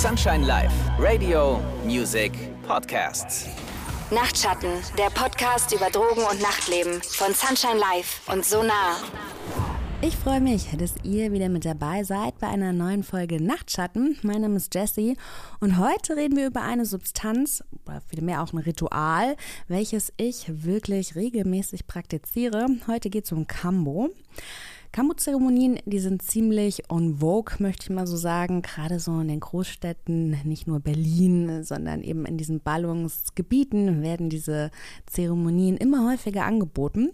Sunshine Live, Radio, Music, Podcasts. Nachtschatten, der Podcast über Drogen und Nachtleben von Sunshine Live und Sonar. Ich freue mich, dass ihr wieder mit dabei seid bei einer neuen Folge Nachtschatten. Mein Name ist Jessie und heute reden wir über eine Substanz, oder vielmehr auch ein Ritual, welches ich wirklich regelmäßig praktiziere. Heute geht es um Kambo. Kambo-Zeremonien, die sind ziemlich on vogue, möchte ich mal so sagen, gerade so in den Großstädten, nicht nur Berlin, sondern eben in diesen Ballungsgebieten werden diese Zeremonien immer häufiger angeboten.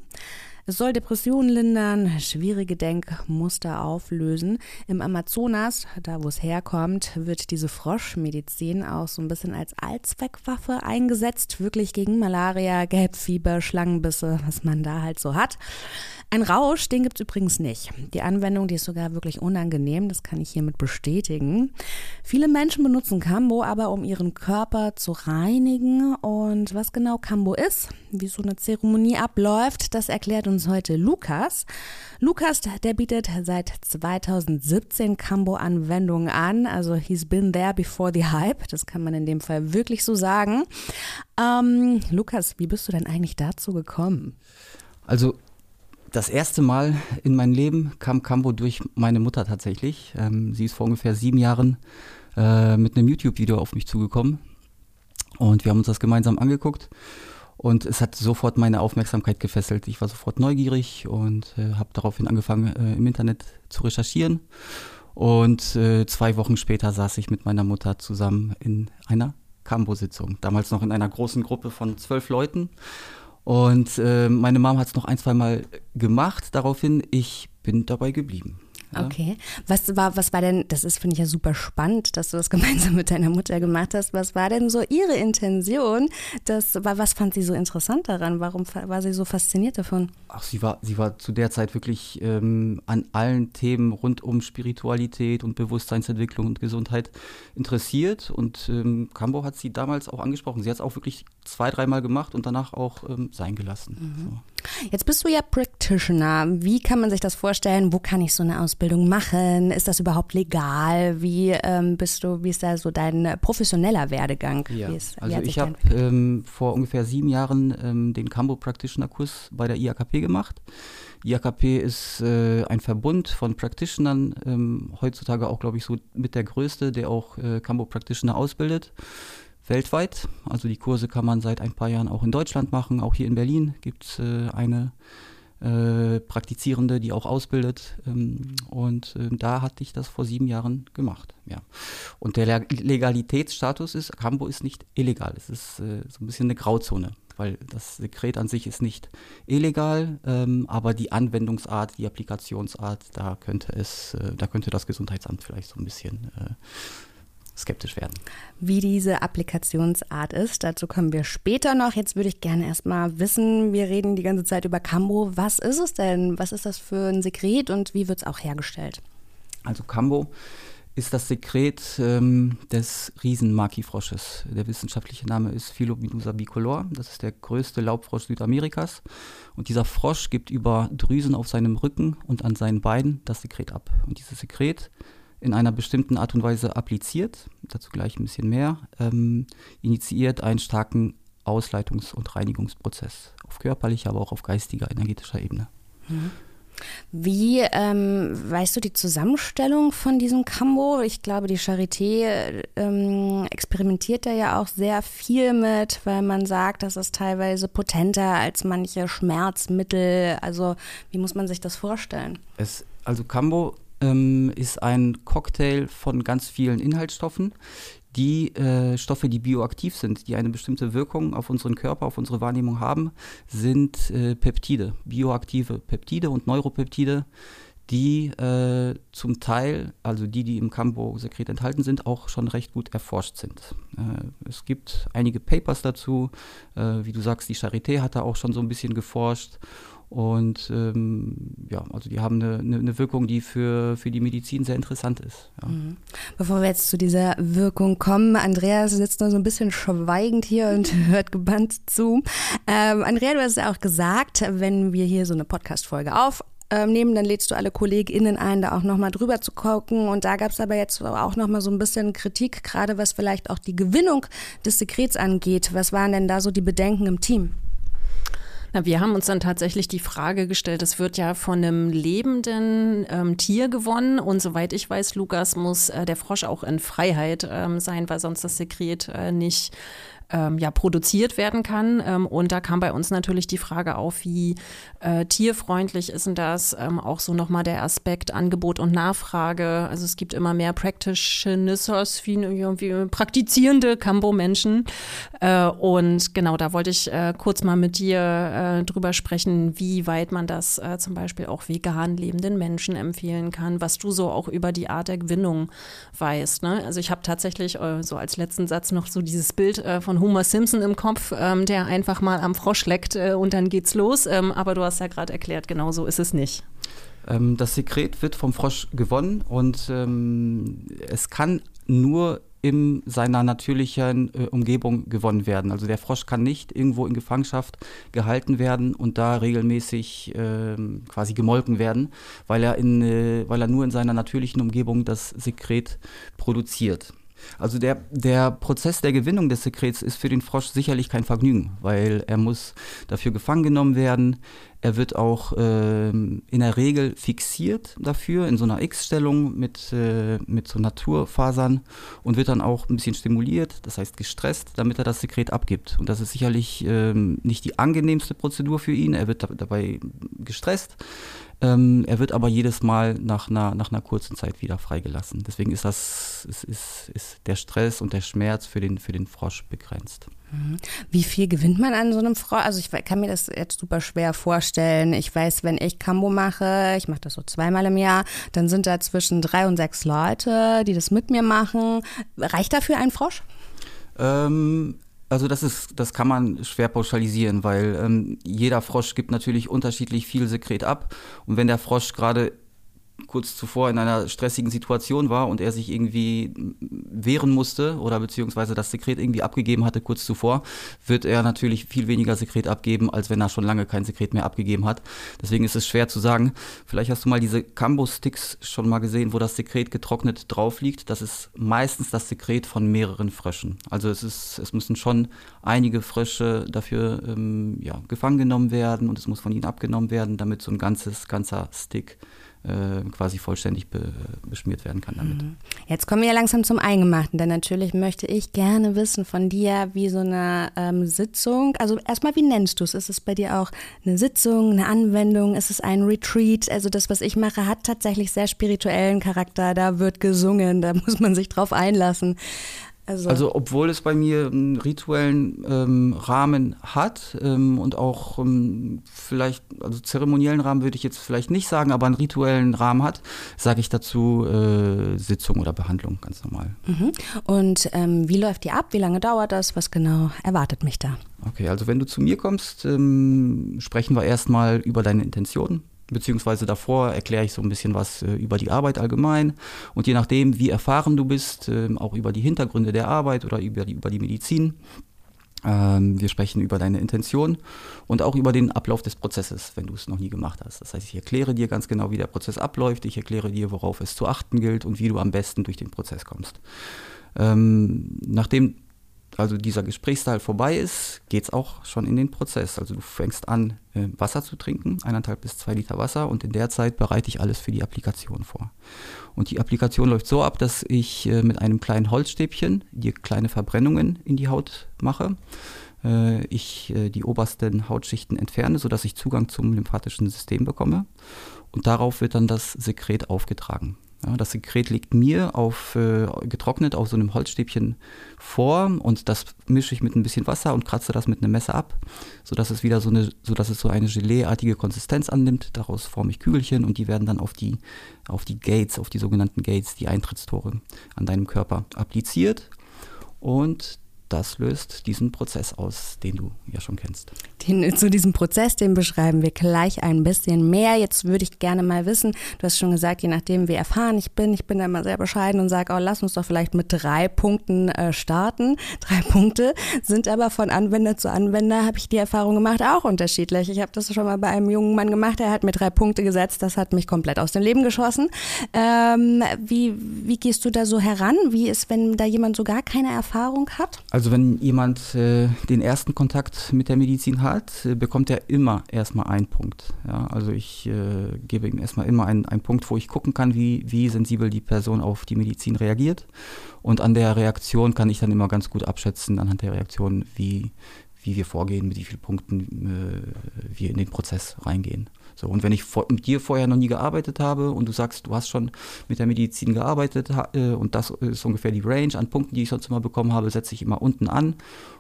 Es soll Depressionen lindern, schwierige Denkmuster auflösen. Im Amazonas, da wo es herkommt, wird diese Froschmedizin auch so ein bisschen als Allzweckwaffe eingesetzt, wirklich gegen Malaria, Gelbfieber, Schlangenbisse, was man da halt so hat. Ein Rausch, den gibt es übrigens nicht. Die Anwendung, die ist sogar wirklich unangenehm, das kann ich hiermit bestätigen. Viele Menschen benutzen Cambo aber, um ihren Körper zu reinigen. Und was genau Cambo ist, wie so eine Zeremonie abläuft, das erklärt uns heute Lukas. Lukas, der bietet seit 2017 Cambo-Anwendungen an. Also he's been there before the hype. Das kann man in dem Fall wirklich so sagen. Ähm, Lukas, wie bist du denn eigentlich dazu gekommen? Also das erste Mal in mein Leben kam Cambo durch meine Mutter tatsächlich. Ähm, sie ist vor ungefähr sieben Jahren äh, mit einem YouTube-Video auf mich zugekommen und wir haben uns das gemeinsam angeguckt und es hat sofort meine Aufmerksamkeit gefesselt. Ich war sofort neugierig und äh, habe daraufhin angefangen, äh, im Internet zu recherchieren. Und äh, zwei Wochen später saß ich mit meiner Mutter zusammen in einer Cambo-Sitzung. Damals noch in einer großen Gruppe von zwölf Leuten. Und äh, meine Mom hat es noch ein, zwei Mal gemacht. Daraufhin, ich bin dabei geblieben. Okay. Was war, was war denn, das ist, finde ich ja super spannend, dass du das gemeinsam mit deiner Mutter gemacht hast. Was war denn so ihre Intention? Das was fand sie so interessant daran? Warum war sie so fasziniert davon? Ach, sie war, sie war zu der Zeit wirklich ähm, an allen Themen rund um Spiritualität und Bewusstseinsentwicklung und Gesundheit interessiert. Und ähm, Cambo hat sie damals auch angesprochen. Sie hat es auch wirklich zwei, dreimal gemacht und danach auch ähm, sein gelassen. Mhm. So. Jetzt bist du ja Practitioner. Wie kann man sich das vorstellen? Wo kann ich so eine Ausbildung machen? Ist das überhaupt legal? Wie ähm, bist du, wie ist da so dein professioneller Werdegang? Ja, ist, also ich habe ähm, vor ungefähr sieben Jahren ähm, den Cambo Practitioner Kurs bei der IAKP gemacht. IAKP ist äh, ein Verbund von Practitionern, ähm, heutzutage auch, glaube ich, so mit der größte, der auch äh, Cambo Practitioner ausbildet weltweit. Also die Kurse kann man seit ein paar Jahren auch in Deutschland machen. Auch hier in Berlin gibt es äh, eine äh, Praktizierende, die auch ausbildet. Ähm, und äh, da hatte ich das vor sieben Jahren gemacht. Ja. Und der Legalitätsstatus ist, Cambo ist nicht illegal. Es ist äh, so ein bisschen eine Grauzone. Weil das Sekret an sich ist nicht illegal, ähm, aber die Anwendungsart, die Applikationsart, da könnte es, äh, da könnte das Gesundheitsamt vielleicht so ein bisschen äh, skeptisch werden. Wie diese Applikationsart ist, dazu kommen wir später noch. Jetzt würde ich gerne erstmal wissen, wir reden die ganze Zeit über Cambo. Was ist es denn? Was ist das für ein Sekret und wie wird es auch hergestellt? Also Cambo ist das Sekret ähm, des Riesenmakifrosches. Der wissenschaftliche Name ist Philobinusa bicolor. Das ist der größte Laubfrosch Südamerikas. Und dieser Frosch gibt über Drüsen auf seinem Rücken und an seinen Beinen das Sekret ab. Und dieses Sekret in einer bestimmten Art und Weise appliziert, dazu gleich ein bisschen mehr, ähm, initiiert einen starken Ausleitungs- und Reinigungsprozess auf körperlicher, aber auch auf geistiger, energetischer Ebene. Mhm. Wie ähm, weißt du die Zusammenstellung von diesem Cambo? Ich glaube, die Charité ähm, experimentiert da ja auch sehr viel mit, weil man sagt, das ist teilweise potenter als manche Schmerzmittel. Also wie muss man sich das vorstellen? Es, also Cambo ähm, ist ein Cocktail von ganz vielen Inhaltsstoffen. Die äh, Stoffe, die bioaktiv sind, die eine bestimmte Wirkung auf unseren Körper, auf unsere Wahrnehmung haben, sind äh, Peptide, bioaktive Peptide und Neuropeptide, die äh, zum Teil, also die, die im Cambo-Sekret enthalten sind, auch schon recht gut erforscht sind. Äh, es gibt einige Papers dazu, äh, wie du sagst, die Charité hat da auch schon so ein bisschen geforscht und ähm, ja, also die haben eine, eine, Wirkung, die für, für die Medizin sehr interessant ist. Ja. Mhm. Bevor wir jetzt zu dieser Wirkung kommen, Andreas sitzt noch so ein bisschen schweigend hier und hört gebannt zu. Ähm, Andrea, du hast ja auch gesagt, wenn wir hier so eine Podcast-Folge auf ähm, nehmen, dann lädst du alle KollegInnen ein, da auch nochmal drüber zu gucken. Und da gab es aber jetzt auch nochmal so ein bisschen Kritik, gerade was vielleicht auch die Gewinnung des Sekrets angeht. Was waren denn da so die Bedenken im Team? Na, wir haben uns dann tatsächlich die Frage gestellt, es wird ja von einem lebenden ähm, Tier gewonnen. Und soweit ich weiß, Lukas, muss äh, der Frosch auch in Freiheit ähm, sein, weil sonst das Sekret äh, nicht ähm, ja, produziert werden kann. Ähm, und da kam bei uns natürlich die Frage auf, wie äh, tierfreundlich ist denn das? Ähm, auch so nochmal der Aspekt Angebot und Nachfrage. Also es gibt immer mehr Practitioners, wie irgendwie praktizierende Cambo-Menschen. Äh, und genau, da wollte ich äh, kurz mal mit dir äh, drüber sprechen, wie weit man das äh, zum Beispiel auch vegan lebenden Menschen empfehlen kann, was du so auch über die Art der Gewinnung weißt. Ne? Also ich habe tatsächlich äh, so als letzten Satz noch so dieses Bild von von Homer Simpson im Kopf, ähm, der einfach mal am Frosch leckt äh, und dann geht's los. Ähm, aber du hast ja gerade erklärt, genau so ist es nicht. Ähm, das Sekret wird vom Frosch gewonnen und ähm, es kann nur in seiner natürlichen äh, Umgebung gewonnen werden. Also der Frosch kann nicht irgendwo in Gefangenschaft gehalten werden und da regelmäßig äh, quasi gemolken werden, weil er, in, äh, weil er nur in seiner natürlichen Umgebung das Sekret produziert. Also der, der Prozess der Gewinnung des Sekrets ist für den Frosch sicherlich kein Vergnügen, weil er muss dafür gefangen genommen werden. Er wird auch äh, in der Regel fixiert dafür in so einer X-Stellung mit, äh, mit so Naturfasern und wird dann auch ein bisschen stimuliert, das heißt gestresst, damit er das Sekret abgibt. Und das ist sicherlich äh, nicht die angenehmste Prozedur für ihn. Er wird dabei gestresst. Ähm, er wird aber jedes Mal nach einer, nach einer kurzen Zeit wieder freigelassen. Deswegen ist das, ist, ist, ist der Stress und der Schmerz für den, für den Frosch begrenzt. Mhm. Wie viel gewinnt man an so einem Frosch? Also ich kann mir das jetzt super schwer vorstellen. Ich weiß, wenn ich Kambo mache, ich mache das so zweimal im Jahr, dann sind da zwischen drei und sechs Leute, die das mit mir machen. Reicht dafür ein Frosch? Ähm, also das ist, das kann man schwer pauschalisieren, weil ähm, jeder Frosch gibt natürlich unterschiedlich viel Sekret ab. Und wenn der Frosch gerade kurz zuvor in einer stressigen Situation war und er sich irgendwie wehren musste oder beziehungsweise das Sekret irgendwie abgegeben hatte kurz zuvor, wird er natürlich viel weniger Sekret abgeben, als wenn er schon lange kein Sekret mehr abgegeben hat. Deswegen ist es schwer zu sagen. Vielleicht hast du mal diese Cambo-Sticks schon mal gesehen, wo das Sekret getrocknet drauf liegt. Das ist meistens das Sekret von mehreren Fröschen. Also es ist, es müssen schon einige Frösche dafür ähm, ja, gefangen genommen werden und es muss von ihnen abgenommen werden, damit so ein ganzes, ganzer Stick quasi vollständig be beschmiert werden kann damit. Mhm. Jetzt kommen wir langsam zum Eingemachten, denn natürlich möchte ich gerne wissen von dir, wie so eine ähm, Sitzung, also erstmal, wie nennst du es? Ist es bei dir auch eine Sitzung, eine Anwendung? Ist es ein Retreat? Also das, was ich mache, hat tatsächlich sehr spirituellen Charakter. Da wird gesungen, da muss man sich drauf einlassen. Also, also, obwohl es bei mir einen rituellen ähm, Rahmen hat ähm, und auch ähm, vielleicht, also zeremoniellen Rahmen würde ich jetzt vielleicht nicht sagen, aber einen rituellen Rahmen hat, sage ich dazu äh, Sitzung oder Behandlung, ganz normal. Mhm. Und ähm, wie läuft die ab? Wie lange dauert das? Was genau erwartet mich da? Okay, also wenn du zu mir kommst, ähm, sprechen wir erstmal über deine Intentionen beziehungsweise davor erkläre ich so ein bisschen was äh, über die Arbeit allgemein und je nachdem, wie erfahren du bist, äh, auch über die Hintergründe der Arbeit oder über die, über die Medizin. Ähm, wir sprechen über deine Intention und auch über den Ablauf des Prozesses, wenn du es noch nie gemacht hast. Das heißt, ich erkläre dir ganz genau, wie der Prozess abläuft, ich erkläre dir, worauf es zu achten gilt und wie du am besten durch den Prozess kommst. Ähm, nachdem also dieser Gesprächsteil vorbei ist, geht es auch schon in den Prozess. Also du fängst an, äh, Wasser zu trinken, eineinhalb bis zwei Liter Wasser und in der Zeit bereite ich alles für die Applikation vor. Und die Applikation läuft so ab, dass ich äh, mit einem kleinen Holzstäbchen dir kleine Verbrennungen in die Haut mache. Äh, ich die obersten Hautschichten entferne, sodass ich Zugang zum lymphatischen System bekomme. Und darauf wird dann das Sekret aufgetragen. Ja, das Sekret liegt mir auf, äh, getrocknet auf so einem Holzstäbchen vor und das mische ich mit ein bisschen Wasser und kratze das mit einem Messer ab, sodass es wieder so eine, sodass es so eine Geleeartige Konsistenz annimmt. Daraus forme ich Kügelchen und die werden dann auf die, auf die Gates, auf die sogenannten Gates, die Eintrittstore an deinem Körper appliziert. Und das löst diesen Prozess aus, den du ja schon kennst. Den, zu diesem Prozess, den beschreiben wir gleich ein bisschen mehr. Jetzt würde ich gerne mal wissen, du hast schon gesagt, je nachdem wie erfahren ich bin, ich bin da immer sehr bescheiden und sage, oh, lass uns doch vielleicht mit drei Punkten äh, starten. Drei Punkte sind aber von Anwender zu Anwender, habe ich die Erfahrung gemacht, auch unterschiedlich. Ich habe das schon mal bei einem jungen Mann gemacht, der hat mir drei Punkte gesetzt, das hat mich komplett aus dem Leben geschossen. Ähm, wie, wie gehst du da so heran? Wie ist, wenn da jemand so gar keine Erfahrung hat? Also wenn jemand äh, den ersten Kontakt mit der Medizin hat, äh, bekommt er immer erstmal einen Punkt. Ja? Also ich äh, gebe ihm erstmal immer einen, einen Punkt, wo ich gucken kann, wie, wie sensibel die Person auf die Medizin reagiert. Und an der Reaktion kann ich dann immer ganz gut abschätzen, anhand der Reaktion, wie, wie wir vorgehen, mit wie vielen Punkten äh, wir in den Prozess reingehen. So, und wenn ich vor, mit dir vorher noch nie gearbeitet habe und du sagst, du hast schon mit der Medizin gearbeitet äh, und das ist ungefähr die Range an Punkten, die ich sonst immer bekommen habe, setze ich immer unten an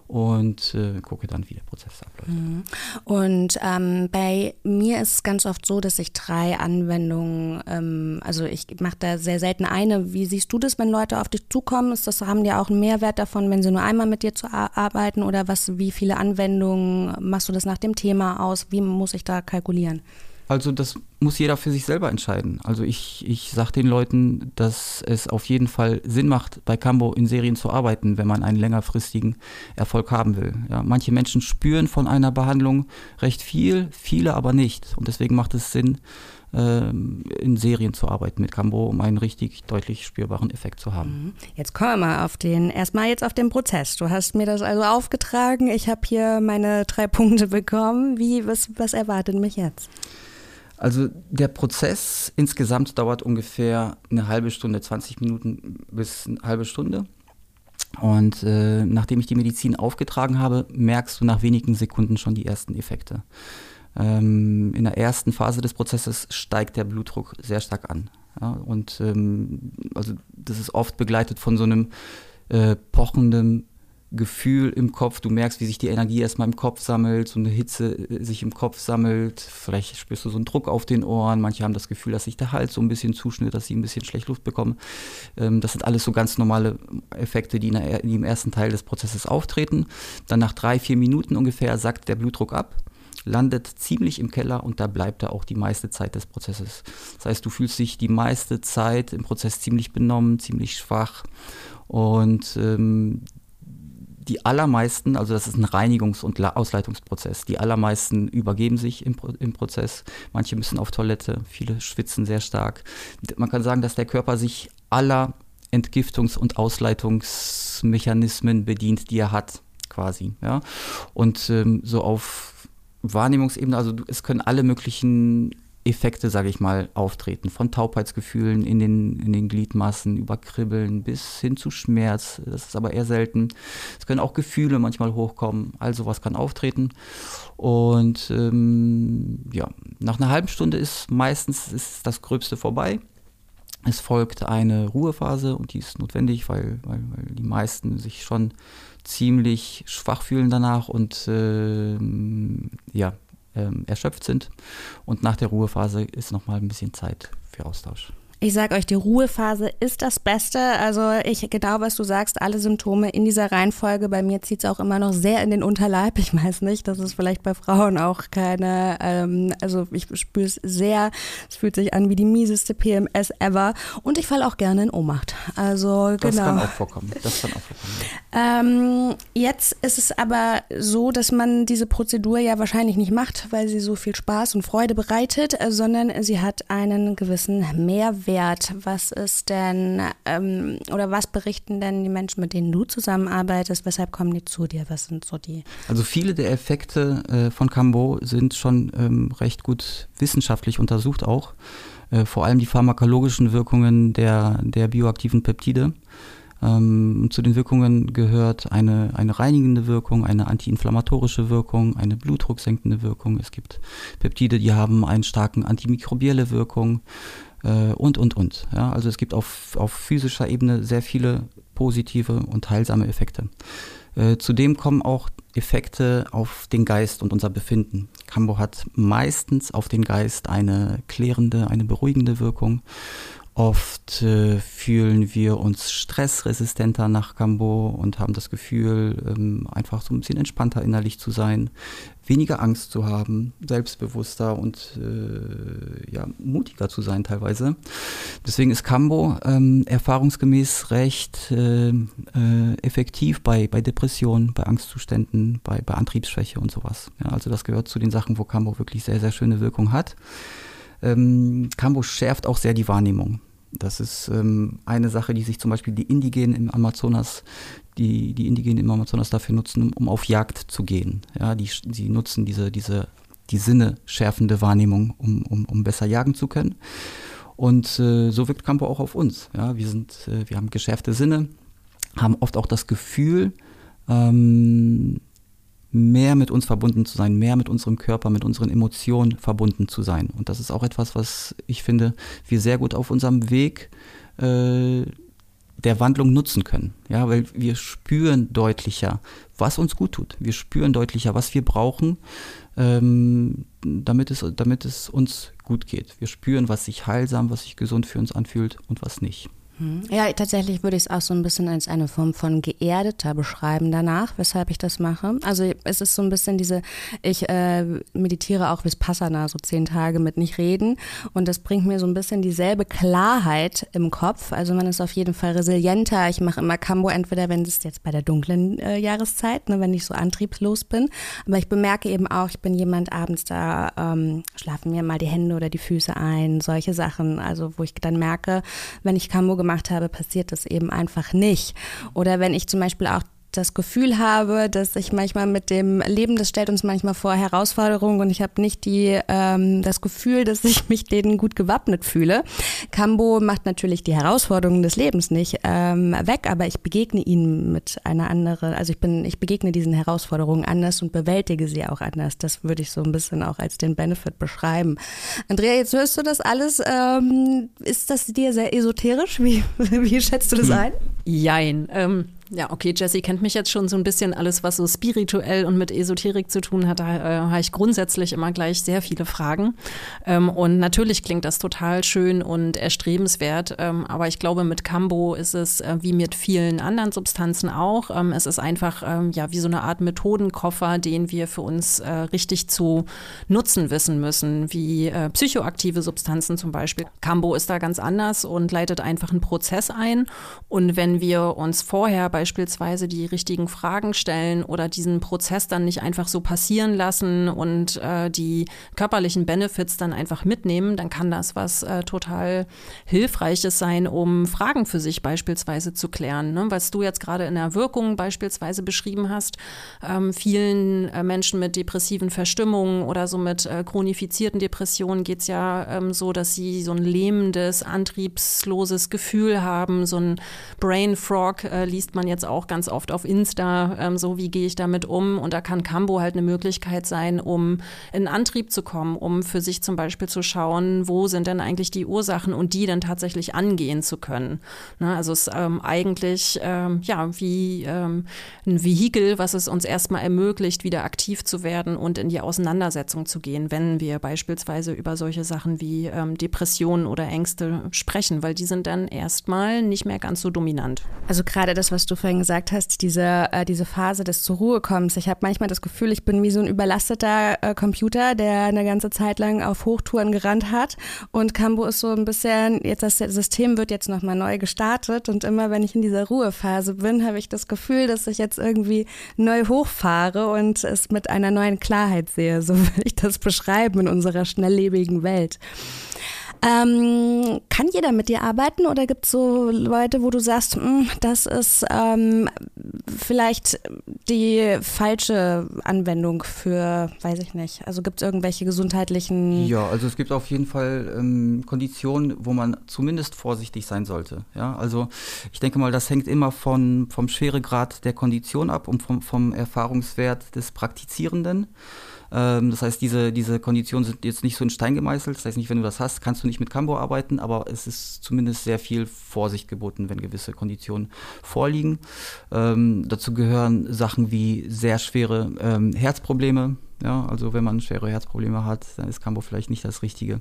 und äh, gucke dann, wie der Prozess abläuft. Mhm. Und ähm, bei mir ist es ganz oft so, dass ich drei Anwendungen, ähm, also ich mache da sehr selten eine. Wie siehst du das, wenn Leute auf dich zukommen? Ist das, haben die auch einen Mehrwert davon, wenn sie nur einmal mit dir zu arbeiten oder was, wie viele Anwendungen machst du das nach dem Thema aus? Wie muss ich da kalkulieren? Also das muss jeder für sich selber entscheiden. Also ich, ich sage den Leuten, dass es auf jeden Fall Sinn macht, bei Cambo in Serien zu arbeiten, wenn man einen längerfristigen Erfolg haben will. Ja, manche Menschen spüren von einer Behandlung recht viel, viele aber nicht. Und deswegen macht es Sinn, ähm, in Serien zu arbeiten mit Cambo, um einen richtig deutlich spürbaren Effekt zu haben. Mhm. Jetzt kommen wir mal auf den, erstmal jetzt auf den Prozess. Du hast mir das also aufgetragen. Ich habe hier meine drei Punkte bekommen. Wie, was, was erwartet mich jetzt? Also der Prozess insgesamt dauert ungefähr eine halbe Stunde, 20 Minuten bis eine halbe Stunde. Und äh, nachdem ich die Medizin aufgetragen habe, merkst du nach wenigen Sekunden schon die ersten Effekte. Ähm, in der ersten Phase des Prozesses steigt der Blutdruck sehr stark an. Ja? Und ähm, also das ist oft begleitet von so einem äh, pochenden Gefühl im Kopf. Du merkst, wie sich die Energie erstmal im Kopf sammelt, so eine Hitze äh, sich im Kopf sammelt. Vielleicht spürst du so einen Druck auf den Ohren. Manche haben das Gefühl, dass sich der Hals so ein bisschen zuschnürt, dass sie ein bisschen schlecht Luft bekommen. Ähm, das sind alles so ganz normale Effekte, die, der, die im ersten Teil des Prozesses auftreten. Dann nach drei, vier Minuten ungefähr sackt der Blutdruck ab landet ziemlich im Keller und da bleibt er auch die meiste Zeit des Prozesses. Das heißt, du fühlst dich die meiste Zeit im Prozess ziemlich benommen, ziemlich schwach und ähm, die allermeisten, also das ist ein Reinigungs- und Ausleitungsprozess, die allermeisten übergeben sich im, im, Prozess. Manche müssen auf Toilette, viele schwitzen sehr stark. Man kann sagen, dass der Körper sich aller Entgiftungs- und Ausleitungsmechanismen bedient, die er hat, quasi. Ja? Und ähm, so auf Wahrnehmungsebene, also es können alle möglichen Effekte, sage ich mal, auftreten. Von Taubheitsgefühlen in den, in den Gliedmassen über Kribbeln bis hin zu Schmerz. Das ist aber eher selten. Es können auch Gefühle manchmal hochkommen. All sowas kann auftreten. Und ähm, ja, nach einer halben Stunde ist meistens ist das Gröbste vorbei. Es folgt eine Ruhephase und die ist notwendig, weil, weil, weil die meisten sich schon ziemlich schwach fühlen danach und äh, ja, erschöpft sind. Und nach der Ruhephase ist nochmal ein bisschen Zeit für Austausch. Ich sage euch, die Ruhephase ist das Beste. Also ich genau, was du sagst, alle Symptome in dieser Reihenfolge. Bei mir zieht es auch immer noch sehr in den Unterleib. Ich weiß nicht, das ist vielleicht bei Frauen auch keine, ähm, also ich spüre es sehr, es fühlt sich an wie die mieseste PMS ever. Und ich falle auch gerne in Ohnmacht. Also genau. Das kann auch vorkommen. Das kann auch vorkommen. Ähm, jetzt ist es aber so, dass man diese Prozedur ja wahrscheinlich nicht macht, weil sie so viel Spaß und Freude bereitet, sondern sie hat einen gewissen Mehrwert Wert? Was ist denn ähm, oder was berichten denn die Menschen, mit denen du zusammenarbeitest? Weshalb kommen die zu dir? Was sind so die? Also viele der Effekte äh, von Cambo sind schon ähm, recht gut wissenschaftlich untersucht auch. Äh, vor allem die pharmakologischen Wirkungen der, der bioaktiven Peptide. Ähm, zu den Wirkungen gehört eine, eine reinigende Wirkung, eine antiinflammatorische Wirkung, eine blutdrucksenkende Wirkung. Es gibt Peptide, die haben einen starken antimikrobielle Wirkung und, und, und. Ja, also es gibt auf, auf physischer Ebene sehr viele positive und heilsame Effekte. Äh, zudem kommen auch Effekte auf den Geist und unser Befinden. Cambo hat meistens auf den Geist eine klärende, eine beruhigende Wirkung. Oft äh, fühlen wir uns stressresistenter nach Cambo und haben das Gefühl, ähm, einfach so ein bisschen entspannter innerlich zu sein, weniger Angst zu haben, selbstbewusster und äh, ja, mutiger zu sein teilweise. Deswegen ist Cambo ähm, erfahrungsgemäß recht äh, äh, effektiv bei, bei Depressionen, bei Angstzuständen, bei, bei Antriebsschwäche und sowas. Ja, also das gehört zu den Sachen, wo Cambo wirklich sehr, sehr schöne Wirkung hat. Ähm, Cambo schärft auch sehr die Wahrnehmung. Das ist ähm, eine Sache, die sich zum Beispiel die Indigenen im Amazonas, die, die Indigenen im Amazonas dafür nutzen, um, um auf Jagd zu gehen. Ja, die, die nutzen diese, diese, die Sinne schärfende Wahrnehmung, um, um, um besser jagen zu können. Und äh, so wirkt Campo auch auf uns. Ja, wir, sind, äh, wir haben geschärfte Sinne, haben oft auch das Gefühl, ähm, mehr mit uns verbunden zu sein, mehr mit unserem Körper, mit unseren Emotionen verbunden zu sein. Und das ist auch etwas, was ich finde, wir sehr gut auf unserem Weg äh, der Wandlung nutzen können. Ja, weil wir spüren deutlicher, was uns gut tut. Wir spüren deutlicher, was wir brauchen, ähm, damit, es, damit es uns gut geht. Wir spüren, was sich heilsam, was sich gesund für uns anfühlt und was nicht. Hm. Ja, tatsächlich würde ich es auch so ein bisschen als eine Form von geerdeter beschreiben danach, weshalb ich das mache. Also es ist so ein bisschen diese, ich äh, meditiere auch bis Passana, so zehn Tage mit nicht reden und das bringt mir so ein bisschen dieselbe Klarheit im Kopf. Also man ist auf jeden Fall resilienter. Ich mache immer Kambo, entweder wenn es jetzt bei der dunklen äh, Jahreszeit, ne, wenn ich so antriebslos bin, aber ich bemerke eben auch, ich bin jemand abends da, ähm, schlafen mir mal die Hände oder die Füße ein, solche Sachen. Also wo ich dann merke, wenn ich Kambo gemacht habe, passiert das eben einfach nicht. Oder wenn ich zum Beispiel auch das Gefühl habe, dass ich manchmal mit dem Leben, das stellt uns manchmal vor Herausforderungen und ich habe nicht die, ähm, das Gefühl, dass ich mich denen gut gewappnet fühle. Cambo macht natürlich die Herausforderungen des Lebens nicht ähm, weg, aber ich begegne ihnen mit einer anderen, also ich bin, ich begegne diesen Herausforderungen anders und bewältige sie auch anders. Das würde ich so ein bisschen auch als den Benefit beschreiben. Andrea, jetzt hörst du das alles. Ähm, ist das dir sehr esoterisch? Wie, wie schätzt du das hm. ein? Jein. Ähm ja, okay, Jesse kennt mich jetzt schon so ein bisschen. Alles, was so spirituell und mit Esoterik zu tun hat, da äh, habe ich grundsätzlich immer gleich sehr viele Fragen. Ähm, und natürlich klingt das total schön und erstrebenswert. Ähm, aber ich glaube, mit Cambo ist es äh, wie mit vielen anderen Substanzen auch. Ähm, es ist einfach ähm, ja wie so eine Art Methodenkoffer, den wir für uns äh, richtig zu nutzen wissen müssen, wie äh, psychoaktive Substanzen zum Beispiel. Cambo ist da ganz anders und leitet einfach einen Prozess ein. Und wenn wir uns vorher beispielsweise die richtigen Fragen stellen oder diesen Prozess dann nicht einfach so passieren lassen und äh, die körperlichen Benefits dann einfach mitnehmen, dann kann das was äh, total Hilfreiches sein, um Fragen für sich beispielsweise zu klären. Ne? Was du jetzt gerade in der Wirkung beispielsweise beschrieben hast, ähm, vielen äh, Menschen mit depressiven Verstimmungen oder so mit äh, chronifizierten Depressionen geht es ja ähm, so, dass sie so ein lähmendes, antriebsloses Gefühl haben, so ein Brain Frog äh, liest man man jetzt auch ganz oft auf Insta, ähm, so wie gehe ich damit um. Und da kann Cambo halt eine Möglichkeit sein, um in Antrieb zu kommen, um für sich zum Beispiel zu schauen, wo sind denn eigentlich die Ursachen und die dann tatsächlich angehen zu können. Ne, also es ist ähm, eigentlich ähm, ja wie ähm, ein Vehikel, was es uns erstmal ermöglicht, wieder aktiv zu werden und in die Auseinandersetzung zu gehen, wenn wir beispielsweise über solche Sachen wie ähm, Depressionen oder Ängste sprechen, weil die sind dann erstmal nicht mehr ganz so dominant. Also gerade das, was du vorhin gesagt hast, diese, äh, diese Phase des zur Ruhe kommens. Ich habe manchmal das Gefühl, ich bin wie so ein überlasteter äh, Computer, der eine ganze Zeit lang auf Hochtouren gerannt hat. Und Cambo ist so ein bisschen, jetzt das System wird jetzt nochmal neu gestartet und immer wenn ich in dieser Ruhephase bin, habe ich das Gefühl, dass ich jetzt irgendwie neu hochfahre und es mit einer neuen Klarheit sehe. So will ich das beschreiben in unserer schnelllebigen Welt. Ähm, kann jeder mit dir arbeiten oder gibt es so Leute, wo du sagst, mh, hm, das ist ähm, vielleicht die falsche Anwendung für, weiß ich nicht, also gibt es irgendwelche gesundheitlichen... Ja, also es gibt auf jeden Fall ähm, Konditionen, wo man zumindest vorsichtig sein sollte. Ja, also ich denke mal, das hängt immer von, vom Schweregrad der Kondition ab und vom, vom Erfahrungswert des Praktizierenden. Ähm, das heißt, diese, diese Konditionen sind jetzt nicht so in Stein gemeißelt. Das heißt nicht, wenn du das hast, kannst du nicht mit Cambo arbeiten, aber es ist zumindest sehr viel Vorsicht geboten, wenn gewisse Konditionen vorliegen. Ähm, dazu gehören Sachen wie sehr schwere ähm, Herzprobleme, Ja, also wenn man schwere Herzprobleme hat, dann ist Cambo vielleicht nicht das Richtige.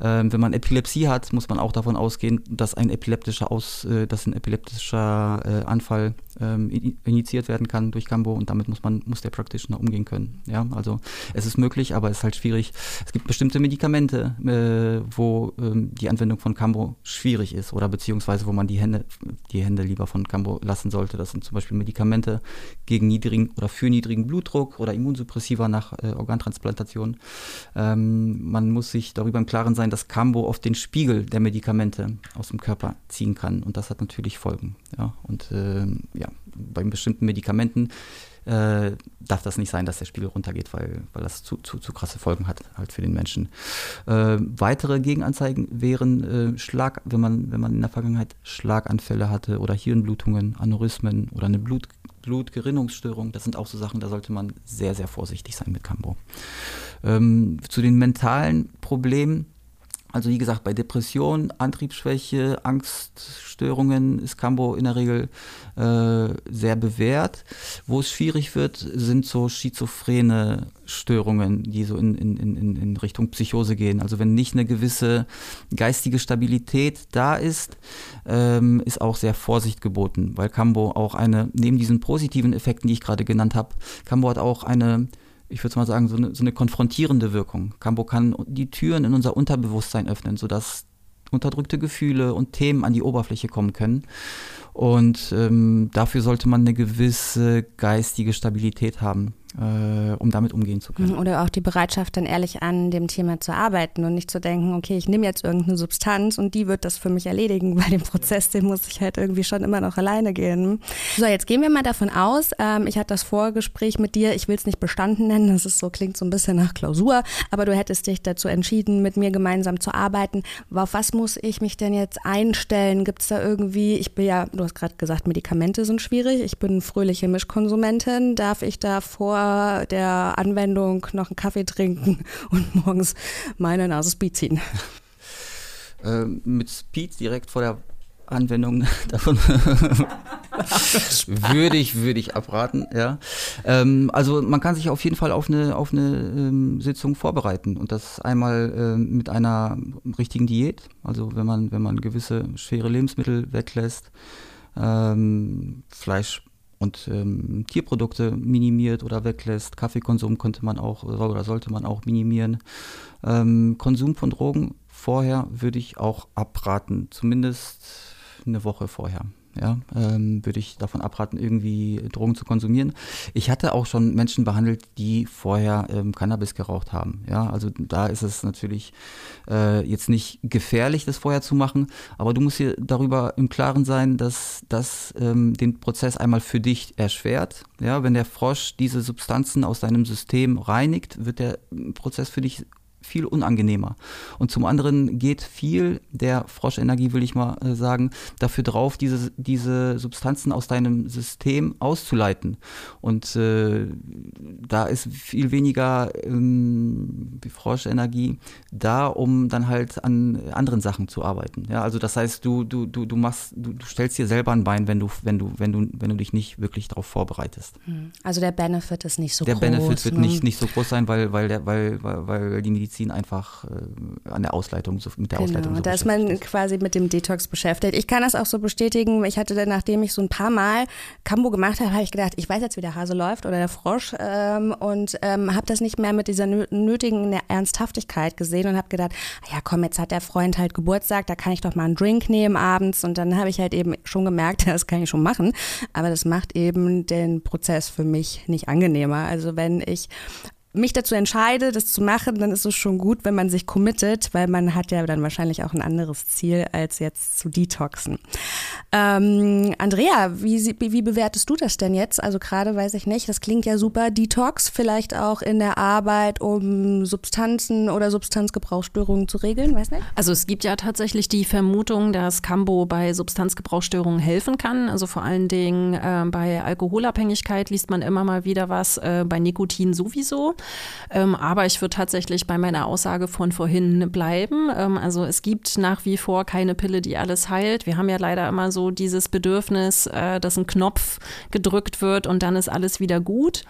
Ähm, wenn man Epilepsie hat, muss man auch davon ausgehen, dass ein epileptischer, Aus, äh, dass ein epileptischer äh, Anfall ähm, initiiert werden kann durch Cambo und damit muss man muss der Practitioner umgehen können. Ja, also es ist möglich, aber es ist halt schwierig. Es gibt bestimmte Medikamente, äh, wo ähm, die Anwendung von Cambo schwierig ist oder beziehungsweise wo man die Hände die Hände lieber von Cambo lassen sollte. Das sind zum Beispiel Medikamente gegen niedrigen oder für niedrigen Blutdruck oder Immunsuppressiva nach äh, Organtransplantation. Ähm, man muss sich darüber im Klaren sein, dass Cambo oft den Spiegel der Medikamente aus dem Körper ziehen kann und das hat natürlich Folgen. Ja, und äh, ja, bei bestimmten Medikamenten äh, darf das nicht sein, dass der Spiegel runtergeht, weil, weil das zu, zu, zu krasse Folgen hat halt für den Menschen. Äh, weitere Gegenanzeigen wären äh, Schlag, wenn man, wenn man in der Vergangenheit Schlaganfälle hatte oder Hirnblutungen, Aneurysmen oder eine Blut, Blutgerinnungsstörung. Das sind auch so Sachen, da sollte man sehr, sehr vorsichtig sein mit Cambro. Ähm, zu den mentalen Problemen also wie gesagt, bei Depression, Antriebsschwäche, Angststörungen ist Cambo in der Regel äh, sehr bewährt. Wo es schwierig wird, sind so schizophrene Störungen, die so in, in, in, in Richtung Psychose gehen. Also wenn nicht eine gewisse geistige Stabilität da ist, ähm, ist auch sehr Vorsicht geboten, weil Cambo auch eine, neben diesen positiven Effekten, die ich gerade genannt habe, Cambo hat auch eine ich würde mal sagen, so eine, so eine konfrontierende Wirkung. Cambo kann die Türen in unser Unterbewusstsein öffnen, sodass unterdrückte Gefühle und Themen an die Oberfläche kommen können. Und ähm, dafür sollte man eine gewisse geistige Stabilität haben äh, um damit umgehen zu können. Oder auch die Bereitschaft, dann ehrlich an dem Thema zu arbeiten und nicht zu denken, okay, ich nehme jetzt irgendeine Substanz und die wird das für mich erledigen, weil den Prozess, den muss ich halt irgendwie schon immer noch alleine gehen. So, jetzt gehen wir mal davon aus, ähm, ich hatte das Vorgespräch mit dir, ich will es nicht bestanden nennen, das ist so, klingt so ein bisschen nach Klausur, aber du hättest dich dazu entschieden, mit mir gemeinsam zu arbeiten. Auf was muss ich mich denn jetzt einstellen? Gibt es da irgendwie, ich bin ja, du hast gerade gesagt, Medikamente sind schwierig, ich bin fröhliche Mischkonsumentin, darf ich da vor der Anwendung noch einen Kaffee trinken und morgens meine Nase Speed ziehen. Ähm, mit Speed direkt vor der Anwendung davon würde ich würde ich abraten ja. Ähm, also man kann sich auf jeden Fall auf eine auf eine ähm, Sitzung vorbereiten und das einmal ähm, mit einer richtigen Diät. Also wenn man wenn man gewisse schwere Lebensmittel weglässt ähm, Fleisch und ähm, Tierprodukte minimiert oder weglässt. Kaffeekonsum könnte man auch oder sollte man auch minimieren. Ähm, Konsum von Drogen vorher würde ich auch abraten, zumindest eine Woche vorher ja, ähm, würde ich davon abraten, irgendwie Drogen zu konsumieren. Ich hatte auch schon Menschen behandelt, die vorher ähm, Cannabis geraucht haben. Ja, also da ist es natürlich äh, jetzt nicht gefährlich, das vorher zu machen, aber du musst dir darüber im Klaren sein, dass das ähm, den Prozess einmal für dich erschwert. Ja, wenn der Frosch diese Substanzen aus deinem System reinigt, wird der Prozess für dich viel unangenehmer. Und zum anderen geht viel der Froschenergie, will ich mal äh, sagen, dafür drauf, diese, diese Substanzen aus deinem System auszuleiten. Und äh, da ist viel weniger ähm, Froschenergie da, um dann halt an anderen Sachen zu arbeiten. Ja, also das heißt, du, du, du, du machst, du, du stellst dir selber ein Bein, wenn du, wenn du, wenn du, wenn du dich nicht wirklich darauf vorbereitest. Hm. Also der Benefit ist nicht so der groß. Der Benefit wird ne? nicht, nicht so groß sein, weil, weil, der, weil, weil, weil die Medizin Medizin einfach äh, an der Ausleitung, so, mit der genau, Ausleitung. So da ist man quasi mit dem Detox beschäftigt. Ich kann das auch so bestätigen. Ich hatte dann, nachdem ich so ein paar Mal Kambo gemacht habe, habe ich gedacht, ich weiß jetzt, wie der Hase läuft oder der Frosch ähm, und ähm, habe das nicht mehr mit dieser nötigen Ernsthaftigkeit gesehen und habe gedacht, ah ja komm, jetzt hat der Freund halt Geburtstag, da kann ich doch mal einen Drink nehmen abends und dann habe ich halt eben schon gemerkt, das kann ich schon machen, aber das macht eben den Prozess für mich nicht angenehmer. Also wenn ich mich dazu entscheide, das zu machen, dann ist es schon gut, wenn man sich committet, weil man hat ja dann wahrscheinlich auch ein anderes Ziel, als jetzt zu detoxen. Ähm, Andrea, wie, wie bewertest du das denn jetzt? Also gerade weiß ich nicht, das klingt ja super. Detox vielleicht auch in der Arbeit, um Substanzen oder Substanzgebrauchsstörungen zu regeln, weiß nicht? Also es gibt ja tatsächlich die Vermutung, dass Cambo bei Substanzgebrauchsstörungen helfen kann. Also vor allen Dingen äh, bei Alkoholabhängigkeit liest man immer mal wieder was, äh, bei Nikotin sowieso. Ähm, aber ich würde tatsächlich bei meiner Aussage von vorhin bleiben. Ähm, also es gibt nach wie vor keine Pille, die alles heilt. Wir haben ja leider immer so dieses Bedürfnis, äh, dass ein Knopf gedrückt wird und dann ist alles wieder gut.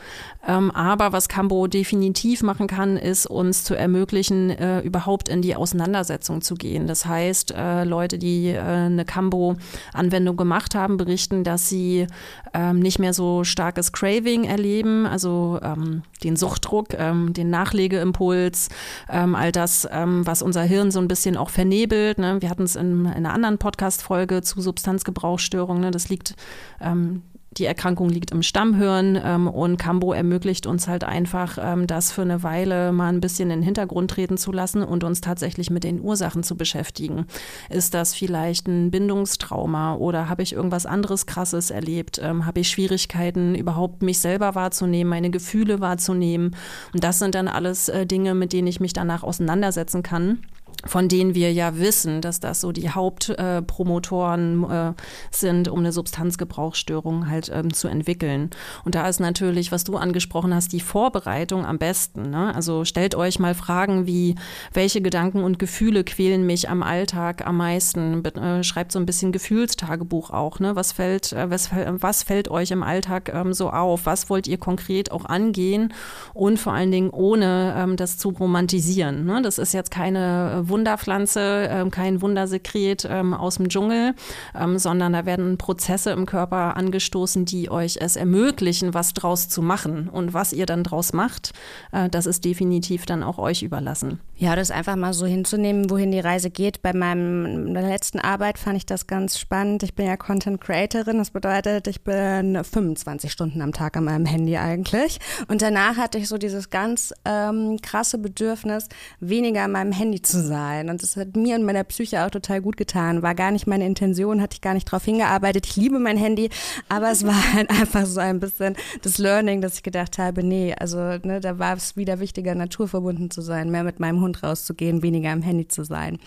Ähm, aber was Cambo definitiv machen kann, ist uns zu ermöglichen, äh, überhaupt in die Auseinandersetzung zu gehen. Das heißt, äh, Leute, die äh, eine Cambo-Anwendung gemacht haben, berichten, dass sie ähm, nicht mehr so starkes Craving erleben, also ähm, den Suchtdruck, ähm, den Nachlegeimpuls, ähm, all das, ähm, was unser Hirn so ein bisschen auch vernebelt. Ne? Wir hatten es in, in, einer anderen Podcast-Folge zu Substanzgebrauchsstörungen. Ne? Das liegt ähm, die Erkrankung liegt im Stammhirn ähm, und Cambo ermöglicht uns halt einfach, ähm, das für eine Weile mal ein bisschen in den Hintergrund treten zu lassen und uns tatsächlich mit den Ursachen zu beschäftigen. Ist das vielleicht ein Bindungstrauma oder habe ich irgendwas anderes Krasses erlebt? Ähm, habe ich Schwierigkeiten, überhaupt mich selber wahrzunehmen, meine Gefühle wahrzunehmen? Und das sind dann alles äh, Dinge, mit denen ich mich danach auseinandersetzen kann von denen wir ja wissen, dass das so die Hauptpromotoren äh, äh, sind, um eine Substanzgebrauchsstörung halt ähm, zu entwickeln. Und da ist natürlich, was du angesprochen hast, die Vorbereitung am besten. Ne? Also stellt euch mal Fragen wie, welche Gedanken und Gefühle quälen mich am Alltag am meisten? Äh, schreibt so ein bisschen Gefühlstagebuch auch. Ne? Was, fällt, äh, was, was fällt euch im Alltag ähm, so auf? Was wollt ihr konkret auch angehen? Und vor allen Dingen ohne ähm, das zu romantisieren. Ne? Das ist jetzt keine äh, Wunderpflanze, ähm, kein Wundersekret ähm, aus dem Dschungel, ähm, sondern da werden Prozesse im Körper angestoßen, die euch es ermöglichen, was draus zu machen. Und was ihr dann draus macht, äh, das ist definitiv dann auch euch überlassen. Ja, das einfach mal so hinzunehmen, wohin die Reise geht. Bei meinem letzten Arbeit fand ich das ganz spannend. Ich bin ja Content Creatorin. Das bedeutet, ich bin 25 Stunden am Tag an meinem Handy eigentlich. Und danach hatte ich so dieses ganz ähm, krasse Bedürfnis, weniger an meinem Handy zu sein sein. Und das hat mir und meiner Psyche auch total gut getan. War gar nicht meine Intention, hatte ich gar nicht drauf hingearbeitet. Ich liebe mein Handy, aber es war halt einfach so ein bisschen das Learning, dass ich gedacht habe, nee, also ne, da war es wieder wichtiger, naturverbunden zu sein, mehr mit meinem Hund rauszugehen, weniger am Handy zu sein.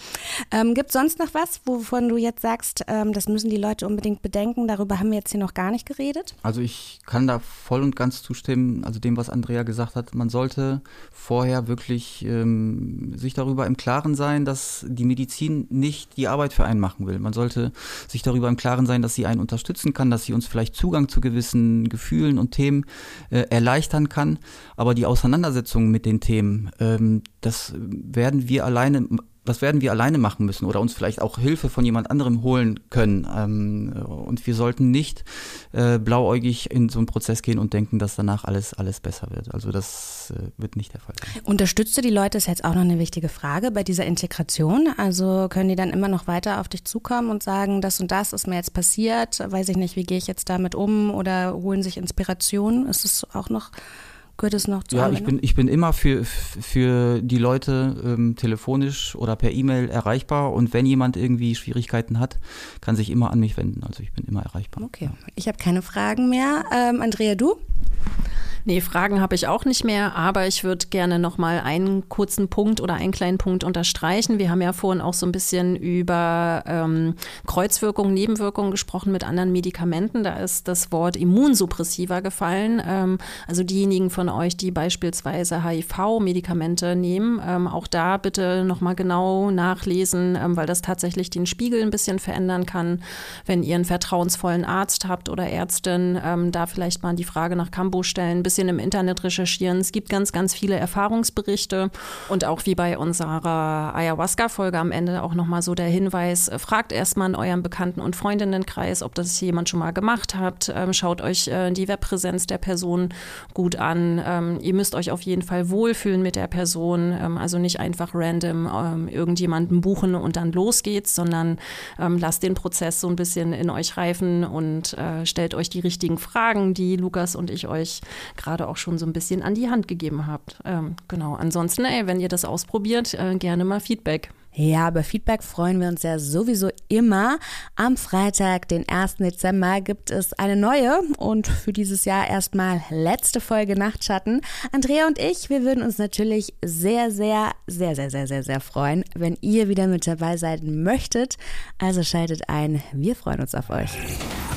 Ähm, Gibt es sonst noch was, wovon du jetzt sagst, ähm, das müssen die Leute unbedingt bedenken? Darüber haben wir jetzt hier noch gar nicht geredet. Also ich kann da voll und ganz zustimmen, also dem, was Andrea gesagt hat. Man sollte vorher wirklich ähm, sich darüber im Klaren sein, dass die Medizin nicht die Arbeit für einen machen will. Man sollte sich darüber im Klaren sein, dass sie einen unterstützen kann, dass sie uns vielleicht Zugang zu gewissen Gefühlen und Themen äh, erleichtern kann. Aber die Auseinandersetzung mit den Themen, ähm, das werden wir alleine das werden wir alleine machen müssen oder uns vielleicht auch Hilfe von jemand anderem holen können. Ähm, und wir sollten nicht äh, blauäugig in so einen Prozess gehen und denken, dass danach alles, alles besser wird. Also das äh, wird nicht der Fall sein. Unterstützt du die Leute, ist jetzt auch noch eine wichtige Frage bei dieser Integration. Also können die dann immer noch weiter auf dich zukommen und sagen, das und das ist mir jetzt passiert, weiß ich nicht, wie gehe ich jetzt damit um oder holen sich Inspiration? Ist es auch noch Gehört es noch zu Ja, ich bin, ich bin immer für, für die Leute ähm, telefonisch oder per E-Mail erreichbar und wenn jemand irgendwie Schwierigkeiten hat, kann sich immer an mich wenden. Also ich bin immer erreichbar. Okay, ja. ich habe keine Fragen mehr. Ähm, Andrea, du? Nee, Fragen habe ich auch nicht mehr, aber ich würde gerne noch mal einen kurzen Punkt oder einen kleinen Punkt unterstreichen. Wir haben ja vorhin auch so ein bisschen über ähm, Kreuzwirkungen, Nebenwirkungen gesprochen mit anderen Medikamenten. Da ist das Wort Immunsuppressiva gefallen. Ähm, also diejenigen von euch, die beispielsweise HIV-Medikamente nehmen, ähm, auch da bitte noch mal genau nachlesen, ähm, weil das tatsächlich den Spiegel ein bisschen verändern kann. Wenn ihr einen vertrauensvollen Arzt habt oder Ärztin, ähm, da vielleicht mal die Frage nach Cambo stellen, bisschen im Internet recherchieren. Es gibt ganz, ganz viele Erfahrungsberichte und auch wie bei unserer Ayahuasca-Folge am Ende auch nochmal so der Hinweis, äh, fragt erstmal in eurem Bekannten- und Freundinnenkreis, ob das jemand schon mal gemacht hat. Ähm, schaut euch äh, die Webpräsenz der Person gut an. Ähm, ihr müsst euch auf jeden Fall wohlfühlen mit der Person, ähm, also nicht einfach random irgendjemanden buchen und dann los geht's, sondern lasst den Prozess so ein bisschen in euch reifen und äh, stellt euch die richtigen Fragen, die Lukas und ich euch gerade gerade auch schon so ein bisschen an die Hand gegeben habt. Ähm, genau. Ansonsten, ey, wenn ihr das ausprobiert, äh, gerne mal Feedback. Ja, über Feedback freuen wir uns ja sowieso immer. Am Freitag, den 1. Dezember, gibt es eine neue und für dieses Jahr erstmal letzte Folge Nachtschatten. Andrea und ich, wir würden uns natürlich sehr, sehr, sehr, sehr, sehr, sehr, sehr freuen, wenn ihr wieder mit dabei sein möchtet. Also schaltet ein. Wir freuen uns auf euch.